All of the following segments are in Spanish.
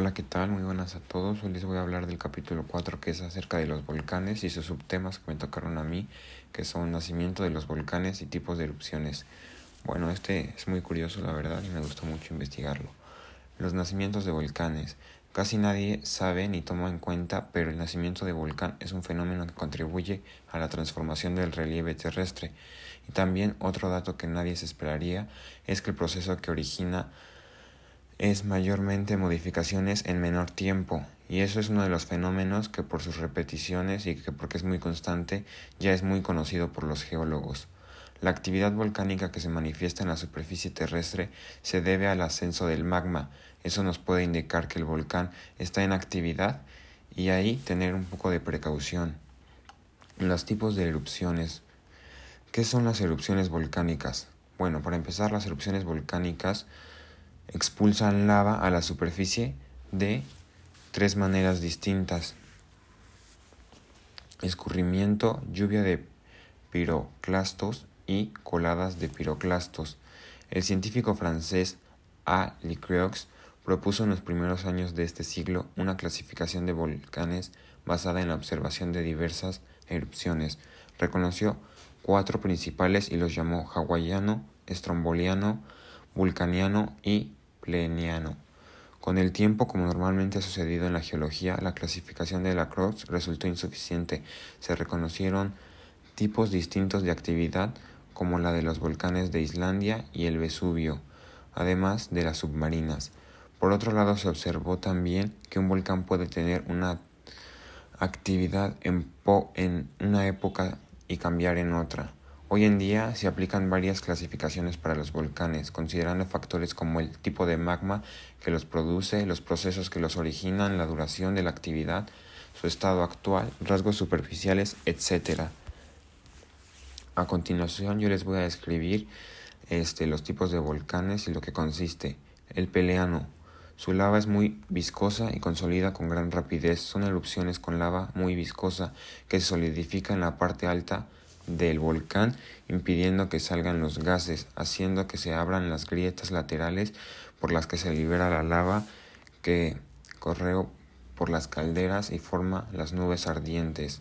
Hola, ¿qué tal? Muy buenas a todos. Hoy les voy a hablar del capítulo 4 que es acerca de los volcanes y sus subtemas que me tocaron a mí, que son nacimiento de los volcanes y tipos de erupciones. Bueno, este es muy curioso, la verdad, y me gustó mucho investigarlo. Los nacimientos de volcanes. Casi nadie sabe ni toma en cuenta, pero el nacimiento de volcán es un fenómeno que contribuye a la transformación del relieve terrestre. Y también otro dato que nadie se esperaría es que el proceso que origina es mayormente modificaciones en menor tiempo, y eso es uno de los fenómenos que por sus repeticiones y que porque es muy constante ya es muy conocido por los geólogos. La actividad volcánica que se manifiesta en la superficie terrestre se debe al ascenso del magma. Eso nos puede indicar que el volcán está en actividad y ahí tener un poco de precaución. Los tipos de erupciones. ¿Qué son las erupciones volcánicas? Bueno, para empezar, las erupciones volcánicas expulsan lava a la superficie de tres maneras distintas. Escurrimiento, lluvia de piroclastos y coladas de piroclastos. El científico francés A. Licroix propuso en los primeros años de este siglo una clasificación de volcanes basada en la observación de diversas erupciones. Reconoció cuatro principales y los llamó hawaiano, estromboliano, vulcaniano y pleniano. Con el tiempo, como normalmente ha sucedido en la geología, la clasificación de la Croix resultó insuficiente. Se reconocieron tipos distintos de actividad como la de los volcanes de Islandia y el Vesubio, además de las submarinas. Por otro lado, se observó también que un volcán puede tener una actividad en una época y cambiar en otra. Hoy en día se aplican varias clasificaciones para los volcanes, considerando factores como el tipo de magma que los produce, los procesos que los originan, la duración de la actividad, su estado actual, rasgos superficiales, etc. A continuación yo les voy a describir este, los tipos de volcanes y lo que consiste. El peleano. Su lava es muy viscosa y consolida con gran rapidez. Son erupciones con lava muy viscosa que se solidifica en la parte alta del volcán, impidiendo que salgan los gases, haciendo que se abran las grietas laterales por las que se libera la lava que corre por las calderas y forma las nubes ardientes.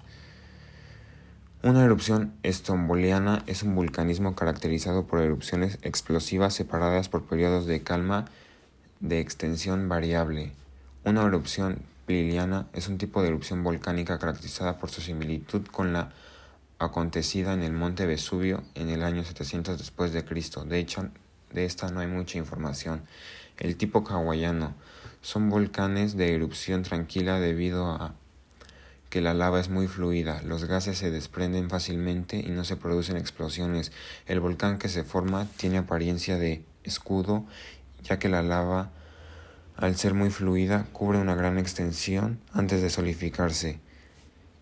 Una erupción estomboliana es un vulcanismo caracterizado por erupciones explosivas separadas por periodos de calma de extensión variable. Una erupción pliliana es un tipo de erupción volcánica caracterizada por su similitud con la acontecida en el monte Vesubio en el año 700 después de Cristo. De hecho, de esta no hay mucha información. El tipo hawaiano son volcanes de erupción tranquila debido a que la lava es muy fluida, los gases se desprenden fácilmente y no se producen explosiones. El volcán que se forma tiene apariencia de escudo, ya que la lava, al ser muy fluida, cubre una gran extensión antes de solidificarse.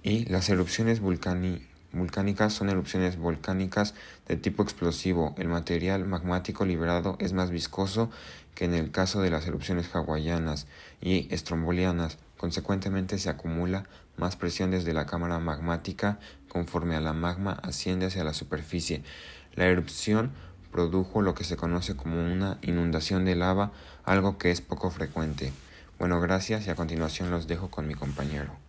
Y las erupciones volcánicas volcánicas son erupciones volcánicas de tipo explosivo. El material magmático liberado es más viscoso que en el caso de las erupciones hawaianas y estrombolianas. Consecuentemente se acumula más presión desde la cámara magmática conforme a la magma asciende hacia la superficie. La erupción produjo lo que se conoce como una inundación de lava, algo que es poco frecuente. Bueno, gracias y a continuación los dejo con mi compañero.